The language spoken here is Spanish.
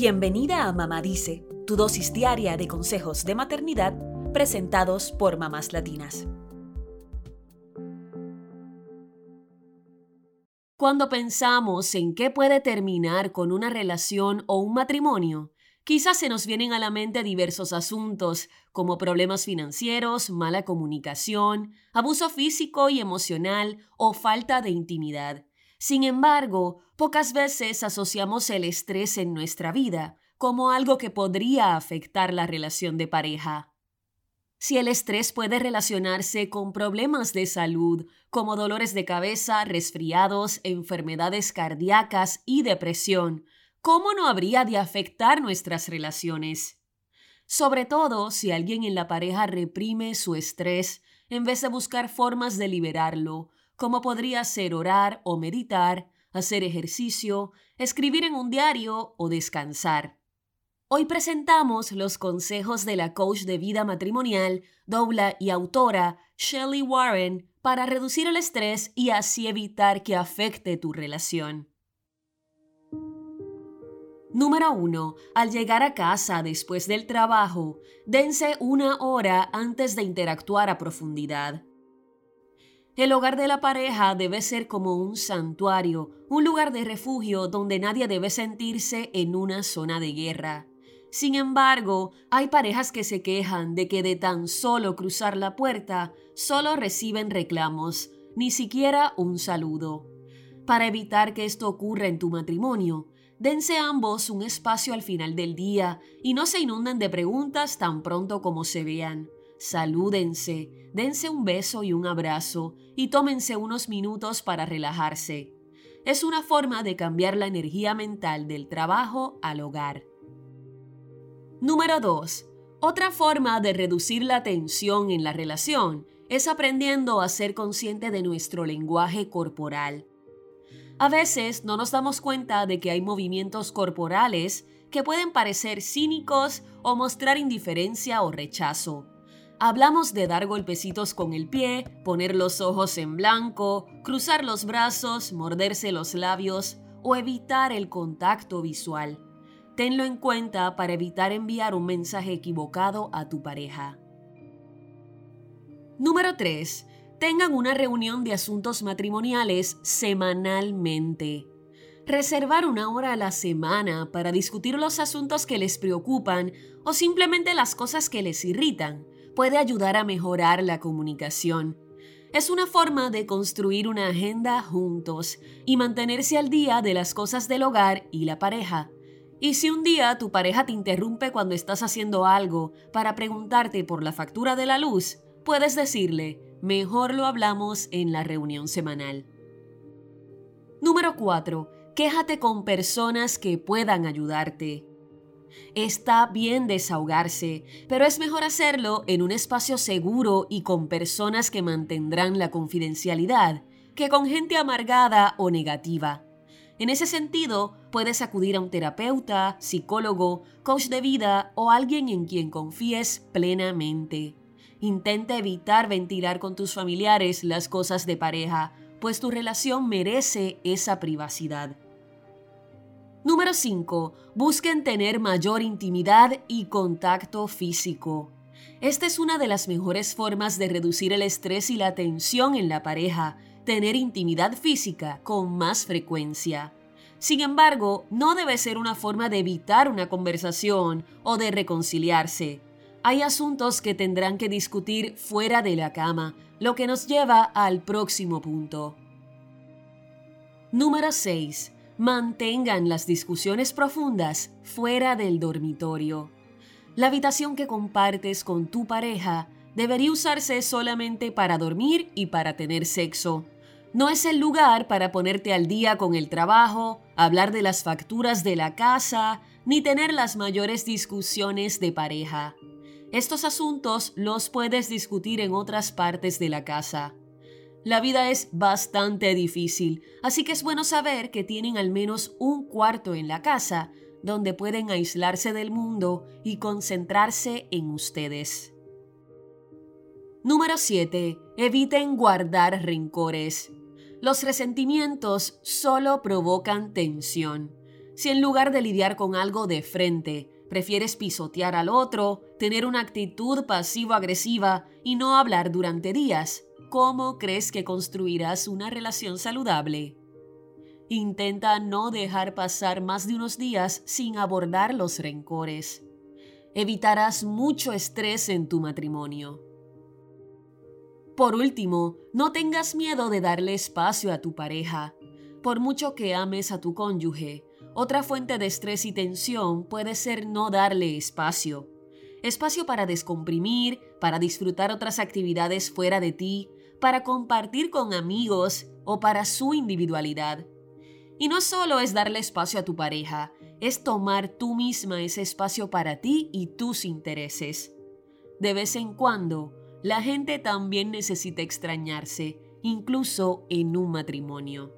Bienvenida a Mamá Dice, tu dosis diaria de consejos de maternidad presentados por mamás latinas. Cuando pensamos en qué puede terminar con una relación o un matrimonio, quizás se nos vienen a la mente diversos asuntos como problemas financieros, mala comunicación, abuso físico y emocional o falta de intimidad. Sin embargo, pocas veces asociamos el estrés en nuestra vida como algo que podría afectar la relación de pareja. Si el estrés puede relacionarse con problemas de salud, como dolores de cabeza, resfriados, enfermedades cardíacas y depresión, ¿cómo no habría de afectar nuestras relaciones? Sobre todo si alguien en la pareja reprime su estrés en vez de buscar formas de liberarlo, como podría ser orar o meditar, hacer ejercicio, escribir en un diario o descansar. Hoy presentamos los consejos de la coach de vida matrimonial, dobla y autora Shelley Warren para reducir el estrés y así evitar que afecte tu relación. Número 1. Al llegar a casa después del trabajo, dense una hora antes de interactuar a profundidad. El hogar de la pareja debe ser como un santuario, un lugar de refugio donde nadie debe sentirse en una zona de guerra. Sin embargo, hay parejas que se quejan de que de tan solo cruzar la puerta, solo reciben reclamos, ni siquiera un saludo. Para evitar que esto ocurra en tu matrimonio, dense ambos un espacio al final del día y no se inunden de preguntas tan pronto como se vean salúdense, dense un beso y un abrazo y tómense unos minutos para relajarse. Es una forma de cambiar la energía mental del trabajo al hogar. Número 2. Otra forma de reducir la tensión en la relación es aprendiendo a ser consciente de nuestro lenguaje corporal. A veces no nos damos cuenta de que hay movimientos corporales que pueden parecer cínicos o mostrar indiferencia o rechazo. Hablamos de dar golpecitos con el pie, poner los ojos en blanco, cruzar los brazos, morderse los labios o evitar el contacto visual. Tenlo en cuenta para evitar enviar un mensaje equivocado a tu pareja. Número 3. Tengan una reunión de asuntos matrimoniales semanalmente. Reservar una hora a la semana para discutir los asuntos que les preocupan o simplemente las cosas que les irritan puede ayudar a mejorar la comunicación. Es una forma de construir una agenda juntos y mantenerse al día de las cosas del hogar y la pareja. Y si un día tu pareja te interrumpe cuando estás haciendo algo para preguntarte por la factura de la luz, puedes decirle, mejor lo hablamos en la reunión semanal. Número 4. Quéjate con personas que puedan ayudarte. Está bien desahogarse, pero es mejor hacerlo en un espacio seguro y con personas que mantendrán la confidencialidad que con gente amargada o negativa. En ese sentido, puedes acudir a un terapeuta, psicólogo, coach de vida o alguien en quien confíes plenamente. Intenta evitar ventilar con tus familiares las cosas de pareja, pues tu relación merece esa privacidad. Número 5. Busquen tener mayor intimidad y contacto físico. Esta es una de las mejores formas de reducir el estrés y la tensión en la pareja, tener intimidad física con más frecuencia. Sin embargo, no debe ser una forma de evitar una conversación o de reconciliarse. Hay asuntos que tendrán que discutir fuera de la cama, lo que nos lleva al próximo punto. Número 6 Mantengan las discusiones profundas fuera del dormitorio. La habitación que compartes con tu pareja debería usarse solamente para dormir y para tener sexo. No es el lugar para ponerte al día con el trabajo, hablar de las facturas de la casa, ni tener las mayores discusiones de pareja. Estos asuntos los puedes discutir en otras partes de la casa. La vida es bastante difícil, así que es bueno saber que tienen al menos un cuarto en la casa donde pueden aislarse del mundo y concentrarse en ustedes. Número 7. Eviten guardar rencores. Los resentimientos solo provocan tensión. Si en lugar de lidiar con algo de frente, prefieres pisotear al otro, tener una actitud pasivo-agresiva y no hablar durante días, ¿cómo crees que construirás una relación saludable? Intenta no dejar pasar más de unos días sin abordar los rencores. Evitarás mucho estrés en tu matrimonio. Por último, no tengas miedo de darle espacio a tu pareja. Por mucho que ames a tu cónyuge, otra fuente de estrés y tensión puede ser no darle espacio. Espacio para descomprimir, para disfrutar otras actividades fuera de ti, para compartir con amigos o para su individualidad. Y no solo es darle espacio a tu pareja, es tomar tú misma ese espacio para ti y tus intereses. De vez en cuando, la gente también necesita extrañarse, incluso en un matrimonio.